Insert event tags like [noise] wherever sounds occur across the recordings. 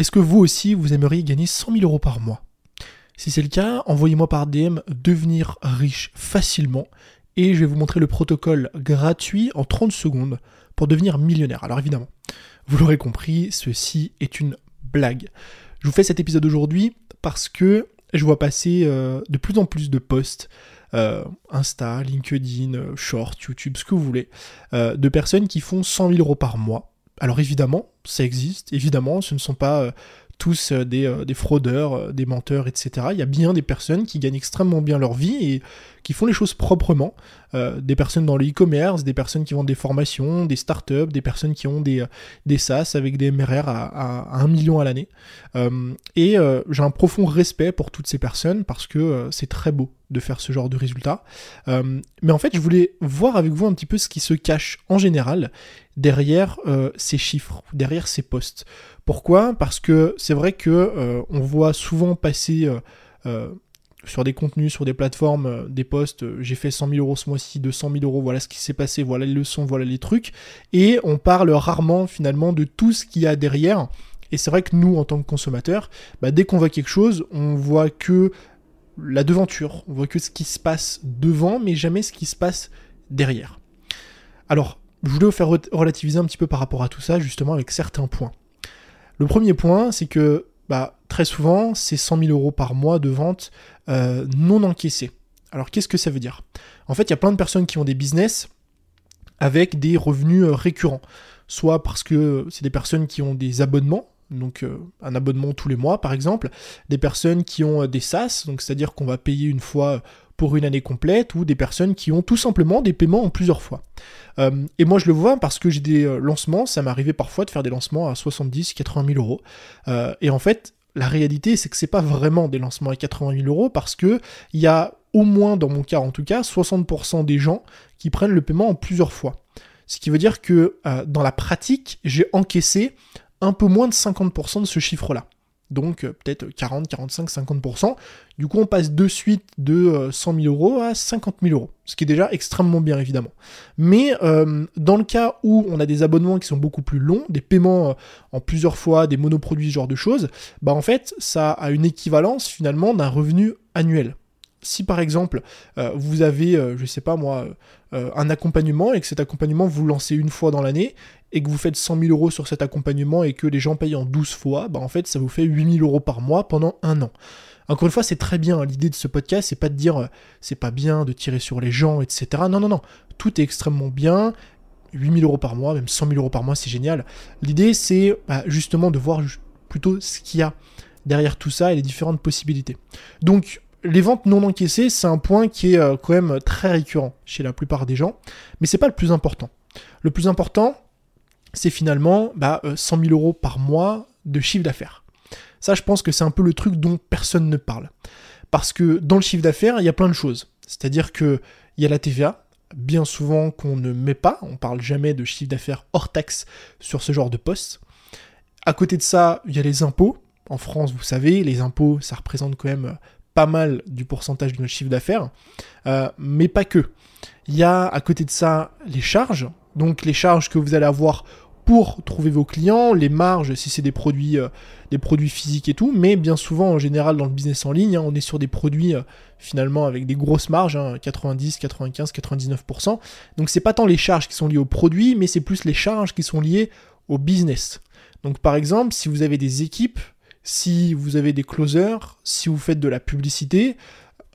Est-ce que vous aussi, vous aimeriez gagner 100 000 euros par mois? Si c'est le cas, envoyez-moi par DM devenir riche facilement et je vais vous montrer le protocole gratuit en 30 secondes pour devenir millionnaire. Alors évidemment, vous l'aurez compris, ceci est une blague. Je vous fais cet épisode aujourd'hui parce que je vois passer euh, de plus en plus de posts, euh, Insta, LinkedIn, euh, Short, YouTube, ce que vous voulez, de personnes qui font 100 000 euros par mois alors évidemment, ça existe, évidemment, ce ne sont pas euh, tous euh, des, euh, des, fraudeurs, des menteurs, etc. Il y a bien des personnes qui gagnent extrêmement bien leur vie et qui font les choses proprement. des personnes dans le e-commerce, des personnes qui vendent des formations, des startups, des personnes qui ont des, SaaS avec des MRR à, à, 1 million à l'année. et j'ai un profond respect pour toutes ces personnes parce que c'est très beau de faire ce genre de résultats. mais en fait, je voulais voir avec vous un petit peu ce qui se cache en général derrière euh, ces chiffres, derrière ces postes. Pourquoi? Parce que c'est vrai que euh, on voit souvent passer euh, sur des contenus, sur des plateformes, des posts, j'ai fait 100 000 euros ce mois-ci, 200 000 euros, voilà ce qui s'est passé, voilà les leçons, voilà les trucs, et on parle rarement finalement de tout ce qu'il y a derrière. Et c'est vrai que nous, en tant que consommateurs, bah, dès qu'on voit quelque chose, on voit que la devanture, on voit que ce qui se passe devant, mais jamais ce qui se passe derrière. Alors, je voulais vous faire relativiser un petit peu par rapport à tout ça, justement avec certains points. Le premier point, c'est que bah, très souvent, c'est 100 000 euros par mois de vente euh, non encaissés. Alors qu'est-ce que ça veut dire? En fait, il y a plein de personnes qui ont des business avec des revenus euh, récurrents. Soit parce que c'est des personnes qui ont des abonnements, donc euh, un abonnement tous les mois par exemple, des personnes qui ont des SaaS, donc c'est-à-dire qu'on va payer une fois pour une année complète, ou des personnes qui ont tout simplement des paiements en plusieurs fois. Euh, et moi je le vois parce que j'ai des euh, lancements, ça m'arrivait parfois de faire des lancements à 70, 80 000 euros. Euh, et en fait, la réalité c'est que c'est pas vraiment des lancements à 80 000 euros parce que il y a au moins dans mon cas en tout cas 60% des gens qui prennent le paiement en plusieurs fois. Ce qui veut dire que dans la pratique, j'ai encaissé un peu moins de 50% de ce chiffre-là donc euh, peut-être 40, 45, 50%. Du coup, on passe de suite de 100 euh, 000 euros à 50 000 euros, ce qui est déjà extrêmement bien évidemment. Mais euh, dans le cas où on a des abonnements qui sont beaucoup plus longs, des paiements en plusieurs fois, des monoproduits, ce genre de choses, bah en fait, ça a une équivalence finalement d'un revenu annuel si par exemple vous avez, je sais pas moi, un accompagnement et que cet accompagnement vous lancez une fois dans l'année et que vous faites 100 000 euros sur cet accompagnement et que les gens payent en 12 fois, bah en fait ça vous fait 8 000 euros par mois pendant un an. Encore une fois, c'est très bien. Hein. L'idée de ce podcast, c'est pas de dire euh, c'est pas bien de tirer sur les gens, etc. Non, non, non. Tout est extrêmement bien. 8 000 euros par mois, même 100 000 euros par mois, c'est génial. L'idée, c'est bah, justement de voir plutôt ce qu'il y a derrière tout ça et les différentes possibilités. Donc, les ventes non encaissées, c'est un point qui est euh, quand même très récurrent chez la plupart des gens, mais c'est pas le plus important. Le plus important, c'est finalement bah, 100 euh, 000 euros par mois de chiffre d'affaires. Ça, je pense que c'est un peu le truc dont personne ne parle. Parce que dans le chiffre d'affaires, il y a plein de choses. C'est-à-dire qu'il y a la TVA, bien souvent qu'on ne met pas, on parle jamais de chiffre d'affaires hors taxe sur ce genre de poste. À côté de ça, il y a les impôts. En France, vous savez, les impôts, ça représente quand même pas mal du pourcentage de notre chiffre d'affaires, euh, mais pas que. Il y a à côté de ça les charges, donc les charges que vous allez avoir pour trouver vos clients, les marges si c'est des produits, euh, des produits physiques et tout, mais bien souvent en général dans le business en ligne, hein, on est sur des produits euh, finalement avec des grosses marges, 90, 95, 99%. Donc c'est pas tant les charges qui sont liées aux produits, mais c'est plus les charges qui sont liées au business. Donc par exemple, si vous avez des équipes, si vous avez des closers, si vous faites de la publicité,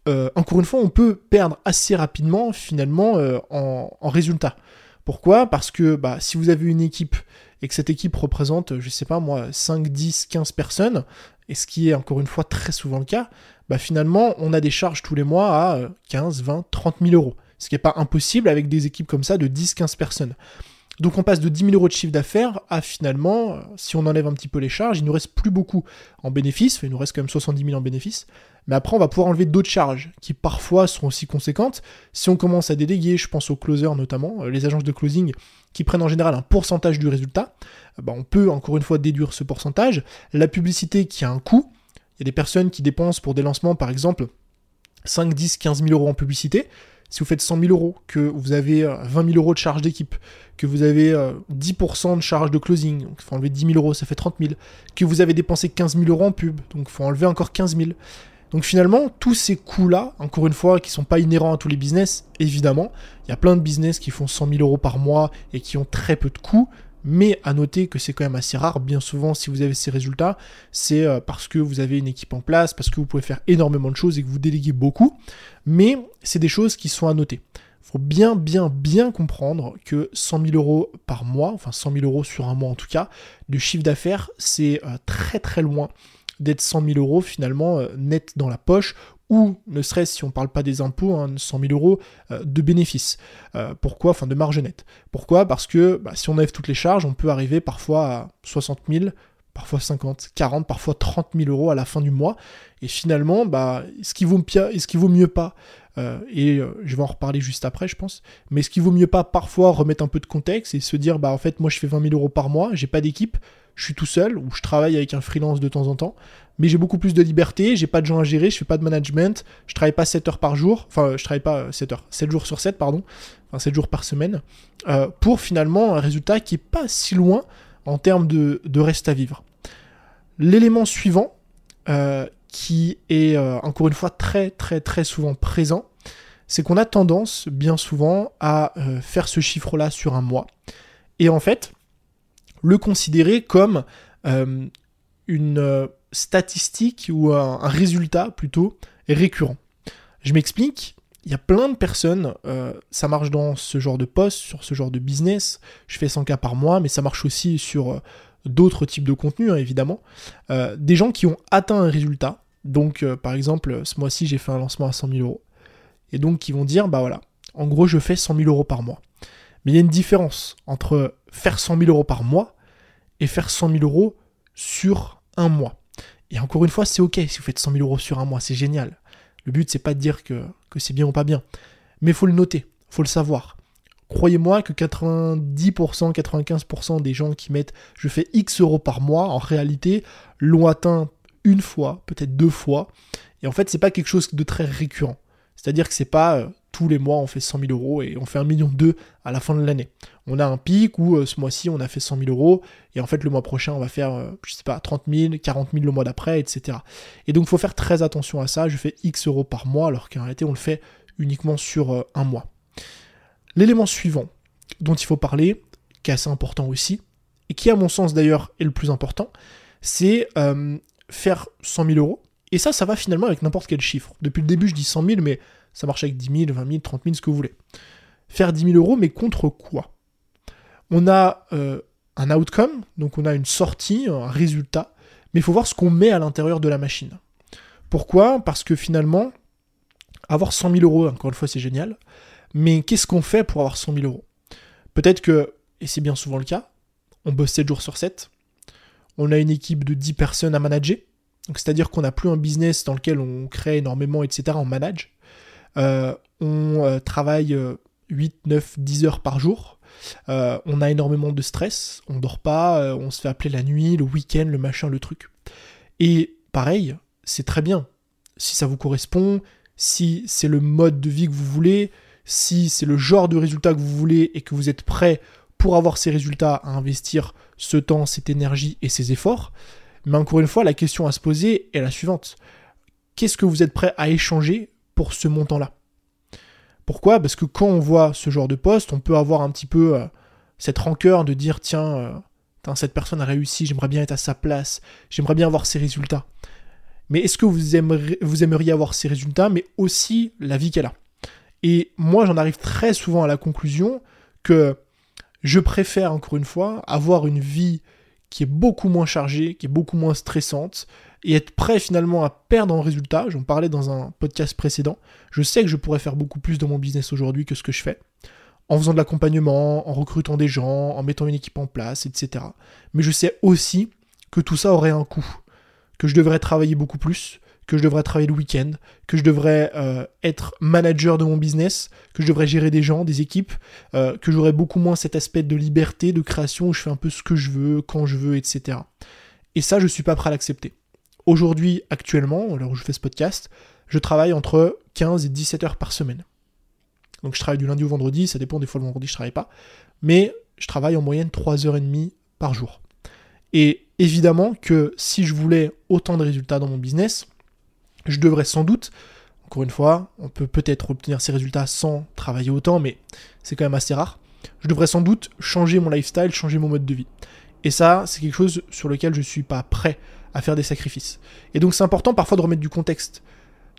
euh, encore une fois, on peut perdre assez rapidement finalement en, en résultat. Pourquoi? Parce que bah, si vous avez une équipe et que cette équipe représente, je sais pas moi, 5, 10, 15 personnes, et ce qui est encore une fois très souvent le cas, bah finalement on a des charges tous les mois à 15, 20, 30 000 euros. Ce qui n'est pas impossible avec des équipes comme ça de 10, 15 personnes. Donc on passe de 10 000 euros de chiffre d'affaires à finalement, si on enlève un petit peu les charges, il nous reste plus beaucoup en bénéfice, il nous reste quand même 70 000 en bénéfice, mais après on va pouvoir enlever d'autres charges qui parfois sont aussi conséquentes. Si on commence à déléguer, je pense aux closers notamment, euh, les agences de closing qui prennent en général un pourcentage du résultat, euh, bah, on peut encore une fois déduire ce pourcentage. La publicité qui a un coût, il y a des personnes qui dépensent pour des lancements par exemple 5, 10, 15 000 euros en publicité, Si vous faites 100 000 euros, que vous avez 20 000 euros de charge d'équipe, que vous avez 10% de charge de closing, donc il faut enlever 10 000 euros, ça fait 30 000, que vous avez dépensé 15 000 euros en pub, donc il faut enlever encore 15 000. Donc finalement, tous ces coûts-là, encore une fois, qui ne sont pas inhérents à tous les business, évidemment, il y a plein de business qui font 100 000 euros par mois et qui ont très peu de coûts, mais à noter que c'est quand même assez rare. Bien souvent, si vous avez ces résultats, c'est euh, parce que vous avez une équipe en place, parce que vous pouvez faire énormément de choses et que vous déléguez beaucoup. Mais c'est des choses qui sont à noter. Il faut bien, bien, bien comprendre que 100 000 euros par mois, enfin 100 000 euros sur un mois en tout cas, de chiffre d'affaires, c'est euh, très très loin d'être 100 000 euros finalement euh, net dans la poche ou ne serait-ce si on ne parle pas des impôts, 100 hein, 000 euros euh, de bénéfices. Euh, pourquoi Enfin de marge nette? Pourquoi? Parce que bah, si on enlève toutes les charges, on peut arriver parfois à 60 000, parfois 50, 40, parfois 30 000 euros à la fin du mois. Et finalement, bah, est-ce qu'il vaut, vaut mieux pas et je vais en reparler juste après, je pense. Mais est-ce qu'il vaut mieux pas parfois remettre un peu de contexte et se dire, bah en fait, moi je fais 20 000 euros par mois, j'ai pas d'équipe, je suis tout seul ou je travaille avec un freelance de temps en temps, mais j'ai beaucoup plus de liberté, j'ai pas de gens à gérer, je fais pas de management, je travaille pas 7 heures par jour, enfin je travaille pas 7 heures, 7 jours sur 7 pardon, enfin 7 jours par semaine, euh, pour finalement un résultat qui est pas si loin en termes de, reste à vivre. L'élément suivant, euh, qui est euh, encore une fois très très très souvent présent, c'est qu'on a tendance bien souvent à faire ce chiffre-là sur un mois. Et en fait, le considérer comme euh, une euh, statistique ou un, résultat plutôt récurrent. Je m'explique, il y a plein de personnes, euh, ça marche dans ce genre de poste, sur ce genre de business, je fais 100 cas par mois, mais ça marche aussi sur d'autres types de contenus, hein, évidemment. des gens qui ont atteint un résultat, donc par exemple, ce mois-ci j'ai fait un lancement à 100 000 euros, et donc qui vont dire, bah voilà, en gros je fais 100 000 euros par mois. Mais il y a une différence entre faire 100 000 euros par mois et faire 100 000 euros sur un mois. Et encore une fois, c'est ok si vous faites 100 000 euros sur un mois, c'est génial. Le but, c'est pas de dire que, c'est bien ou pas bien. Mais il faut le noter, faut le savoir. Croyez-moi que 90%, 95% des gens qui mettent je fais X euros par mois, en réalité, l'ont atteint une fois, peut-être deux fois. Et en fait, c'est pas quelque chose de très récurrent. C'est-à-dire que c'est pas euh, tous les mois on fait 100 000 euros et on fait un million deux à la fin de l'année. On a un pic où euh, ce mois-ci on a fait 100 000 euros et en fait le mois prochain on va faire, euh, je sais pas, 30 000, 40 000 le mois d'après, etc. Et donc il faut faire très attention à ça. Je fais X euros par mois alors qu'en réalité on le fait uniquement sur un mois. L'élément suivant dont il faut parler, qui est assez important aussi, et qui à mon sens d'ailleurs est le plus important, c'est faire 100 000 euros et ça, ça va finalement avec n'importe quel chiffre. Depuis le début, je dis 100 000, mais ça marche avec 10 000, 20 000, 30 000, ce que vous voulez. Faire 10 000 euros, mais contre quoi? On a euh, un outcome, donc on a une sortie, un résultat, mais il faut voir ce qu'on met à l'intérieur de la machine. Pourquoi? Parce que finalement, avoir 100 000 euros, encore une fois, c'est génial, mais qu'est-ce qu'on fait pour avoir 100 000 euros? Peut-être que, et c'est bien souvent le cas, on bosse 7 jours sur 7, on a une équipe de 10 personnes à manager, c'est-à-dire qu'on n'a plus un business dans lequel on crée énormément, etc., on manage. Euh, on euh, travaille 8, 9, 10 heures par jour. Euh, on a énormément de stress, on dort pas, on se fait appeler la nuit, le week-end, le machin, le truc. Et pareil, c'est très bien. Si ça vous correspond, si c'est le mode de vie que vous voulez, si c'est le genre de résultat que vous voulez et que vous êtes prêt pour avoir ces résultats à investir ce temps, cette énergie et ces efforts, mais encore une fois, la question à se poser est la suivante. Qu'est-ce que vous êtes prêt à échanger pour ce montant-là? Pourquoi? Parce que quand on voit ce genre de poste, on peut avoir un petit peu euh, cette rancœur de dire tiens, euh, cette personne a réussi, j'aimerais bien être à sa place, j'aimerais bien avoir ses résultats. Mais est-ce que vous aimeriez, vous aimeriez avoir ses résultats, mais aussi la vie qu'elle a? Et moi, j'en arrive très souvent à la conclusion que je préfère, encore une fois, avoir une vie qui est beaucoup moins chargée, qui est beaucoup moins stressante, et être prêt finalement à perdre en résultat, j'en parlais dans un podcast précédent, je sais que je pourrais faire beaucoup plus de mon business aujourd'hui que ce que je fais, en faisant de l'accompagnement, en recrutant des gens, en mettant une équipe en place, etc. Mais je sais aussi que tout ça aurait un coût, que je devrais travailler beaucoup plus, que je devrais travailler le week-end, que je devrais euh, être manager de mon business, que je devrais gérer des gens, des équipes, euh, que j'aurais beaucoup moins cet aspect de liberté, de création où je fais un peu ce que je veux, quand je veux, etc. Et ça, je suis pas prêt à l'accepter. Aujourd'hui, actuellement, alors où je fais ce podcast, je travaille entre 15 et 17 heures par semaine. Donc je travaille du lundi au vendredi, ça dépend des fois le vendredi je travaille pas, mais je travaille en moyenne 3h30 par jour. Et évidemment que si je voulais autant de résultats dans mon business, je devrais sans doute, encore une fois, on peut peut-être obtenir ces résultats sans travailler autant, mais c'est quand même assez rare, je devrais sans doute changer mon lifestyle, changer mon mode de vie. Et ça, c'est quelque chose sur lequel je ne suis pas prêt à faire des sacrifices. Et donc c'est important parfois de remettre du contexte,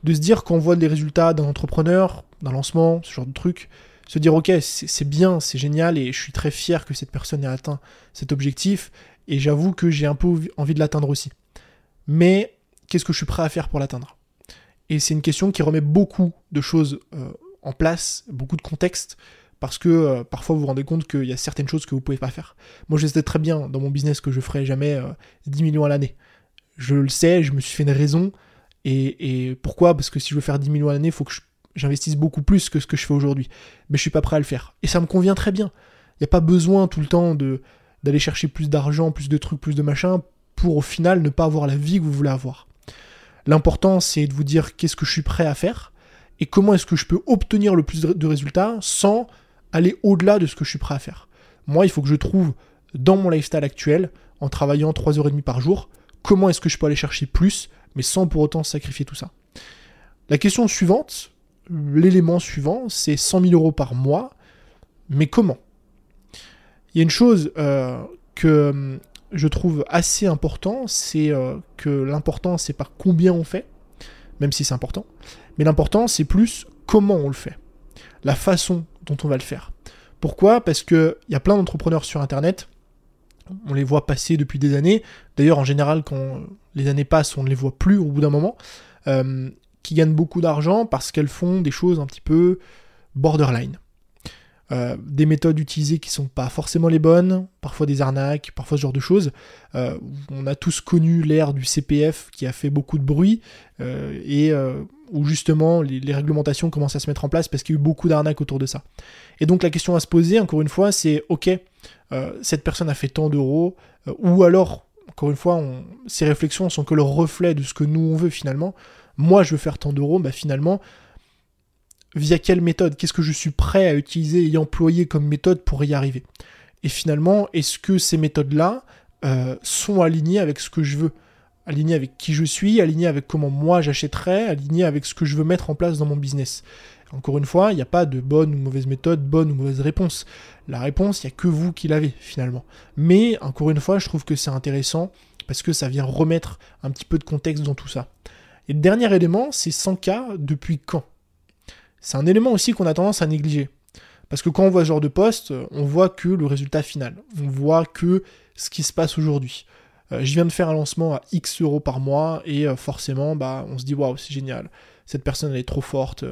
de se dire qu'on voit des résultats d'un entrepreneur, d'un lancement, ce genre de truc, se dire ok c'est bien, c'est génial et je suis très fier que cette personne ait atteint cet objectif et j'avoue que j'ai un peu envie de l'atteindre aussi. Mais qu'est-ce que je suis prêt à faire pour l'atteindre? Et c'est une question qui remet beaucoup de choses euh, en place, beaucoup de contexte, parce que euh, parfois vous vous rendez compte qu'il y a certaines choses que vous pouvez pas faire. Moi je sais très bien dans mon business que je ferai jamais 10 euh, millions à l'année. Je le sais, je me suis fait une raison. Et, pourquoi? Parce que si je veux faire 10 millions à l'année, il faut que j'investisse beaucoup plus que ce que je fais aujourd'hui. Mais je suis pas prêt à le faire. Et ça me convient très bien. Il n'y a pas besoin tout le temps d'aller chercher plus d'argent, plus de trucs, plus de machin, pour au final ne pas avoir la vie que vous voulez avoir. L'important, c'est de vous dire qu'est-ce que je suis prêt à faire et comment est-ce que je peux obtenir le plus de résultats sans aller au-delà de ce que je suis prêt à faire. Moi, il faut que je trouve dans mon lifestyle actuel, en travaillant 3h30 par jour, comment est-ce que je peux aller chercher plus, mais sans pour autant sacrifier tout ça. La question suivante, l'élément suivant, c'est 100 000 euros par mois, mais comment? Il y a une chose euh, que hum, je trouve assez important, c'est euh, que l'important, c'est pas combien on fait, même si c'est important, mais l'important, c'est plus comment on le fait, la façon dont on va le faire. Pourquoi? Parce qu'il y a plein d'entrepreneurs sur Internet, on les voit passer depuis des années, d'ailleurs en général quand les années passent, on ne les voit plus au bout d'un moment, euh, qui gagnent beaucoup d'argent parce qu'elles font des choses un petit peu borderline. Euh, des méthodes utilisées qui sont pas forcément les bonnes, parfois des arnaques, parfois ce genre de choses. Euh, on a tous connu l'ère du CPF qui a fait beaucoup de bruit euh, et où justement les, réglementations commencent à se mettre en place parce qu'il y a eu beaucoup d'arnaques autour de ça. Et donc la question à se poser, encore une fois, c'est ok, cette personne a fait tant d'euros, ou alors, encore une fois, ces réflexions sont que le reflet de ce que nous on veut finalement. Moi je veux faire tant d'euros, bah finalement via quelle méthode Qu'est-ce que je suis prêt à utiliser et employer comme méthode pour y arriver Et finalement, est-ce que ces méthodes-là euh, sont alignées avec ce que je veux? Alignées avec qui je suis, alignées avec comment moi j'achèterais, alignées avec ce que je veux mettre en place dans mon business? Encore une fois, il n'y a pas de bonne ou mauvaise méthode, bonne ou mauvaise réponse. La réponse, il n'y a que vous qui l'avez finalement. Mais encore une fois, je trouve que c'est intéressant parce que ça vient remettre un petit peu de contexte dans tout ça. Et le dernier élément, c'est 100K depuis quand? C'est un élément aussi qu'on a tendance à négliger. Parce que quand on voit ce genre de poste, on voit que le résultat final. On voit que ce qui se passe aujourd'hui. Euh, je viens de faire un lancement à X euros par mois et euh, forcément, bah, on se dit waouh, c'est génial. Cette personne, elle est trop forte.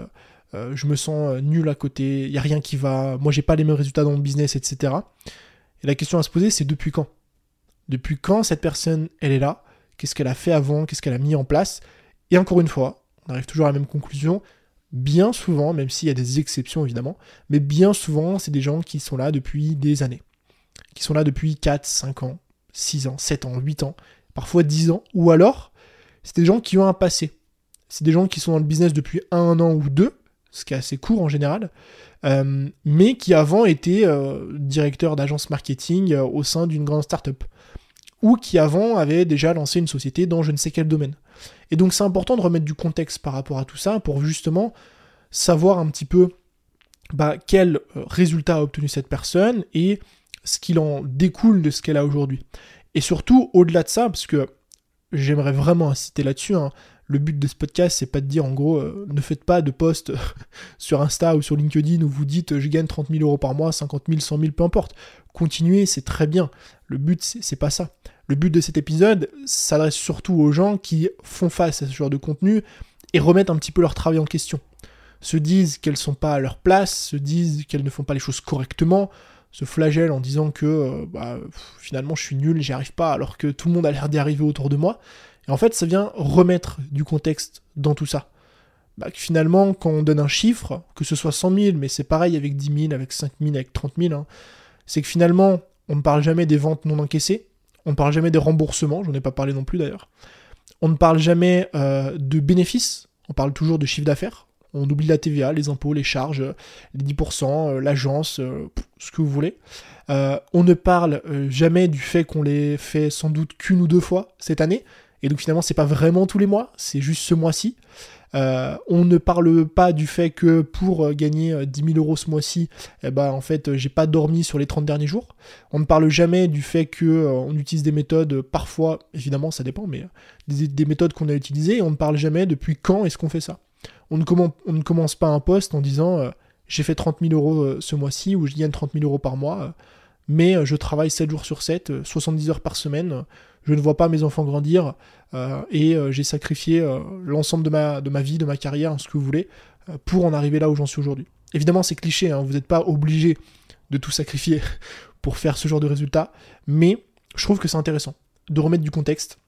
Euh, je me sens nul à côté. Il n'y a rien qui va. Moi, j'ai pas les mêmes résultats dans mon business, etc. Et la question à se poser, c'est depuis quand? Depuis quand cette personne, elle est là? Qu'est-ce qu'elle a fait avant? Qu'est-ce qu'elle a mis en place? Et encore une fois, on arrive toujours à la même conclusion bien souvent, même s'il y a des exceptions évidemment, mais bien souvent, c'est des gens qui sont là depuis des années. Qui sont là depuis 4, 5 ans, 6 ans, 7 ans, 8 ans, parfois 10 ans, ou alors, c'est des gens qui ont un passé. C'est des gens qui sont dans le business depuis un an ou deux, ce qui est assez court en général, euh, mais qui avant étaient euh, directeurs d'agence marketing euh, au sein d'une grande startup. Ou qui avant avaient déjà lancé une société dans je ne sais quel domaine. Et donc c'est important de remettre du contexte par rapport à tout ça pour justement savoir un petit peu bah, quel euh, résultat a obtenu cette personne et ce qu'il en découle de ce qu'elle a aujourd'hui. Et surtout, au-delà de ça, parce que j'aimerais vraiment insister là-dessus, hein, le but de ce podcast, c'est pas de dire en gros, euh, ne faites pas de post [laughs] sur Insta ou sur LinkedIn où vous dites je gagne 30 000 euros par mois, 50 000, 100 000, peu importe. Continuez, c'est très bien. Le but, c'est pas ça. Le but de cet épisode s'adresse surtout aux gens qui font face à ce genre de contenu et remettent un petit peu leur travail en question. Se disent qu'elles sont pas à leur place, se disent qu'elles ne font pas les choses correctement, se flagellent en disant que euh, bah, finalement je suis nul, j'y arrive pas, alors que tout le monde a l'air d'y arriver autour de moi. Et en fait, ça vient remettre du contexte dans tout ça. Bah, finalement, quand on donne un chiffre, que ce soit 100 000, mais c'est pareil avec 10 000, avec 5 000, avec 30 000, hein, c'est que finalement, on ne parle jamais des ventes non encaissées, on ne parle jamais des remboursements, j'en ai pas parlé non plus d'ailleurs. On ne parle jamais euh, de bénéfices, on parle toujours de chiffre d'affaires. On oublie la TVA, les impôts, les charges, les 10%, l'agence, ce que vous voulez. on ne parle jamais du fait qu'on les fait sans doute qu'une ou deux fois cette année. Et donc finalement, c'est pas vraiment tous les mois, c'est juste ce mois-ci. Euh, on ne parle pas du fait que pour euh, gagner 10 euh, 000 euros ce mois-ci, eh ben, en fait, j'ai pas dormi sur les 30 derniers jours. On ne parle jamais du fait que on utilise des méthodes, parfois, évidemment, ça dépend, mais des, méthodes qu'on a utilisées, et on ne parle jamais depuis quand est-ce qu'on fait ça. On ne, on ne, commence pas un poste en disant j'ai fait 30 000 euros ce mois-ci ou je gagne 30 000 euros par mois, mais je travaille 7 jours sur 7, 70 heures par semaine je ne vois pas mes enfants grandir euh, et euh, j'ai sacrifié euh, l'ensemble de ma, vie, de ma carrière, ce que vous voulez, pour en arriver là où j'en suis aujourd'hui. Évidemment, c'est cliché, hein, vous n'êtes pas obligé de tout sacrifier [laughs] pour faire ce genre de résultat, mais je trouve que c'est intéressant de remettre du contexte,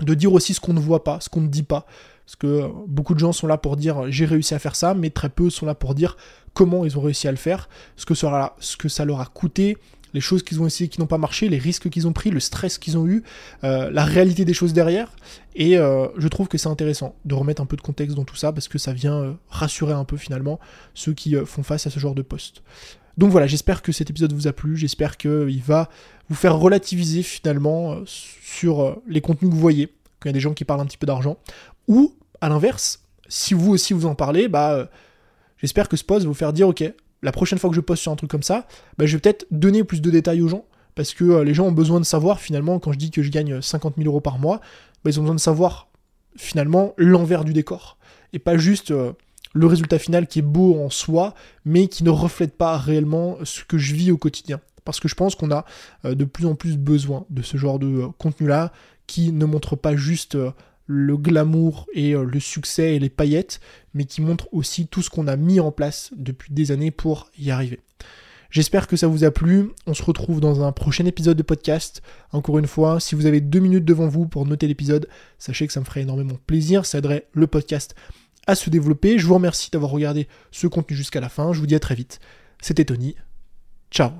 de dire aussi ce qu'on ne voit pas, ce qu'on ne dit pas, parce que beaucoup de gens sont là pour dire j'ai réussi à faire ça, mais très peu sont là pour dire comment ils ont réussi à le faire, ce que ça leur a coûté, les choses qu'ils ont essayé qui n'ont pas marché, les risques qu'ils ont pris, le stress qu'ils ont eu, euh, la réalité des choses derrière. Et euh, je trouve que c'est intéressant de remettre un peu de contexte dans tout ça parce que ça vient euh, rassurer un peu finalement ceux qui font face à ce genre de poste. Donc voilà, j'espère que cet épisode vous a plu, j'espère qu'il va vous faire relativiser finalement sur les contenus que vous voyez, quand il y a des gens qui parlent un petit peu d'argent, ou à l'inverse, si vous aussi vous en parlez, bah j'espère que ce post va vous faire dire ok, la prochaine fois que je poste sur un truc comme ça, bah, je vais peut-être donner plus de détails aux gens. Parce que euh, les gens ont besoin de savoir, finalement, quand je dis que je gagne 50 000 euros par mois, bah, ils ont besoin de savoir, finalement, l'envers du décor. Et pas juste euh, le résultat final qui est beau en soi, mais qui ne reflète pas réellement ce que je vis au quotidien. Parce que je pense qu'on a euh, de plus en plus besoin de ce genre de contenu-là, qui ne montre pas juste le glamour et euh, le succès et les paillettes, mais qui montre aussi tout ce qu'on a mis en place depuis des années pour y arriver. J'espère que ça vous a plu. On se retrouve dans un prochain épisode de podcast. Encore une fois, si vous avez deux minutes devant vous pour noter l'épisode, sachez que ça me ferait énormément plaisir. Ça aiderait le podcast à se développer. Je vous remercie d'avoir regardé ce contenu jusqu'à la fin. Je vous dis à très vite. C'était Tony. Ciao